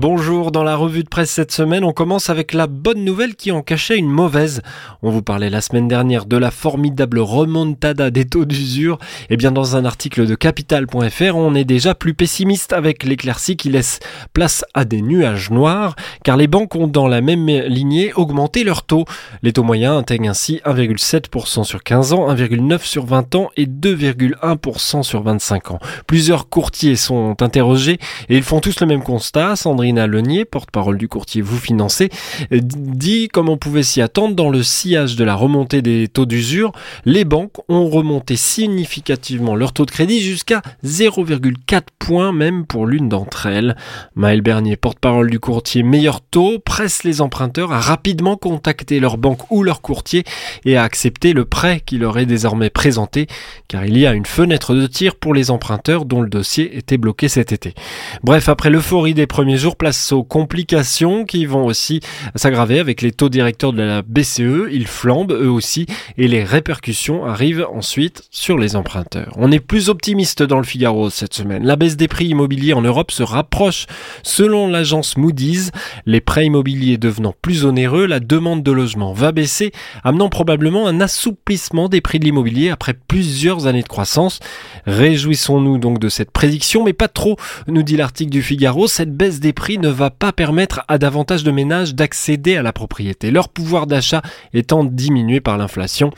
Bonjour, dans la revue de presse cette semaine, on commence avec la bonne nouvelle qui en cachait une mauvaise. On vous parlait la semaine dernière de la formidable remontada des taux d'usure. Et eh bien dans un article de capital.fr, on est déjà plus pessimiste avec l'éclaircie qui laisse place à des nuages noirs, car les banques ont dans la même lignée augmenté leurs taux. Les taux moyens atteignent ainsi 1,7% sur 15 ans, 1,9% sur 20 ans et 2,1% sur 25 ans. Plusieurs courtiers sont interrogés et ils font tous le même constat. Marina porte-parole du courtier Vous Financez, dit comme on pouvait s'y attendre dans le sillage de la remontée des taux d'usure, les banques ont remonté significativement leur taux de crédit jusqu'à 0,4 points même pour l'une d'entre elles. Maël Bernier, porte-parole du courtier Meilleur Taux, presse les emprunteurs à rapidement contacter leur banque ou leur courtier et à accepter le prêt qui leur est désormais présenté car il y a une fenêtre de tir pour les emprunteurs dont le dossier était bloqué cet été. Bref, après l'euphorie des premiers jours, place aux complications qui vont aussi s'aggraver avec les taux directeurs de la BCE. Ils flambent eux aussi et les répercussions arrivent ensuite sur les emprunteurs. On est plus optimiste dans le Figaro cette semaine. La baisse des prix immobiliers en Europe se rapproche. Selon l'agence Moody's, les prêts immobiliers devenant plus onéreux, la demande de logement va baisser, amenant probablement un assouplissement des prix de l'immobilier après plusieurs années de croissance. Réjouissons-nous donc de cette prédiction, mais pas trop, nous dit l'article du Figaro. Cette baisse des prix ne va pas permettre à davantage de ménages d'accéder à la propriété, leur pouvoir d'achat étant diminué par l'inflation.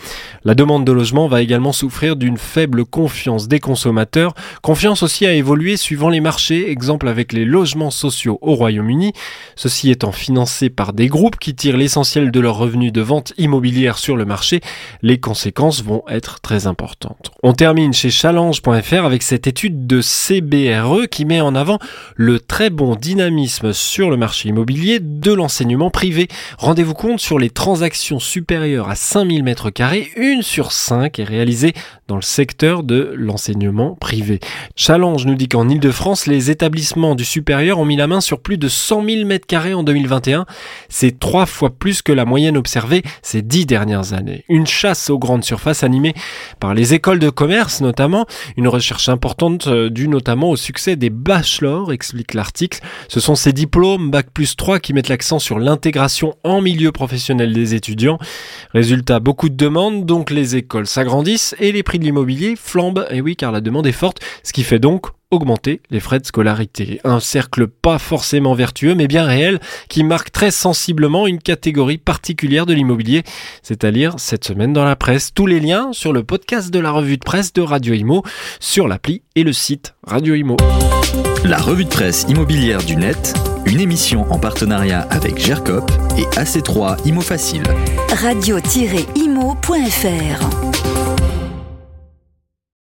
La demande de logement va également souffrir d'une faible confiance des consommateurs, confiance aussi à évoluer suivant les marchés, exemple avec les logements sociaux au Royaume-Uni, ceci étant financé par des groupes qui tirent l'essentiel de leurs revenus de vente immobilière sur le marché, les conséquences vont être très importantes. On termine chez challenge.fr avec cette étude de CBRE qui met en avant le très bon dynamisme sur le marché immobilier de l'enseignement privé. Rendez-vous compte, sur les transactions supérieures à 5000 m2, une sur 5 est réalisée dans le secteur de l'enseignement privé. Challenge nous dit qu'en Ile-de-France, les établissements du supérieur ont mis la main sur plus de 100 000 m2 en 2021. C'est trois fois plus que la moyenne observée ces dix dernières années. Une chasse aux grandes surfaces animée par les écoles de commerce notamment, une recherche importante euh, due notamment au succès des bachelors, explique l'article. Ce sont ces diplômes Bac plus 3 qui mettent l'accent sur l'intégration en milieu professionnel des étudiants. Résultat, beaucoup de demandes, donc les écoles s'agrandissent et les prix de l'immobilier flambent. Et oui, car la demande est forte, ce qui fait donc augmenter les frais de scolarité. Un cercle pas forcément vertueux, mais bien réel, qui marque très sensiblement une catégorie particulière de l'immobilier, c'est à dire cette semaine dans la presse. Tous les liens sur le podcast de la revue de presse de Radio Imo, sur l'appli et le site Radio Imo. La revue de presse immobilière du net, une émission en partenariat avec GERCOP et AC3 Imo Facile. Radio-imo.fr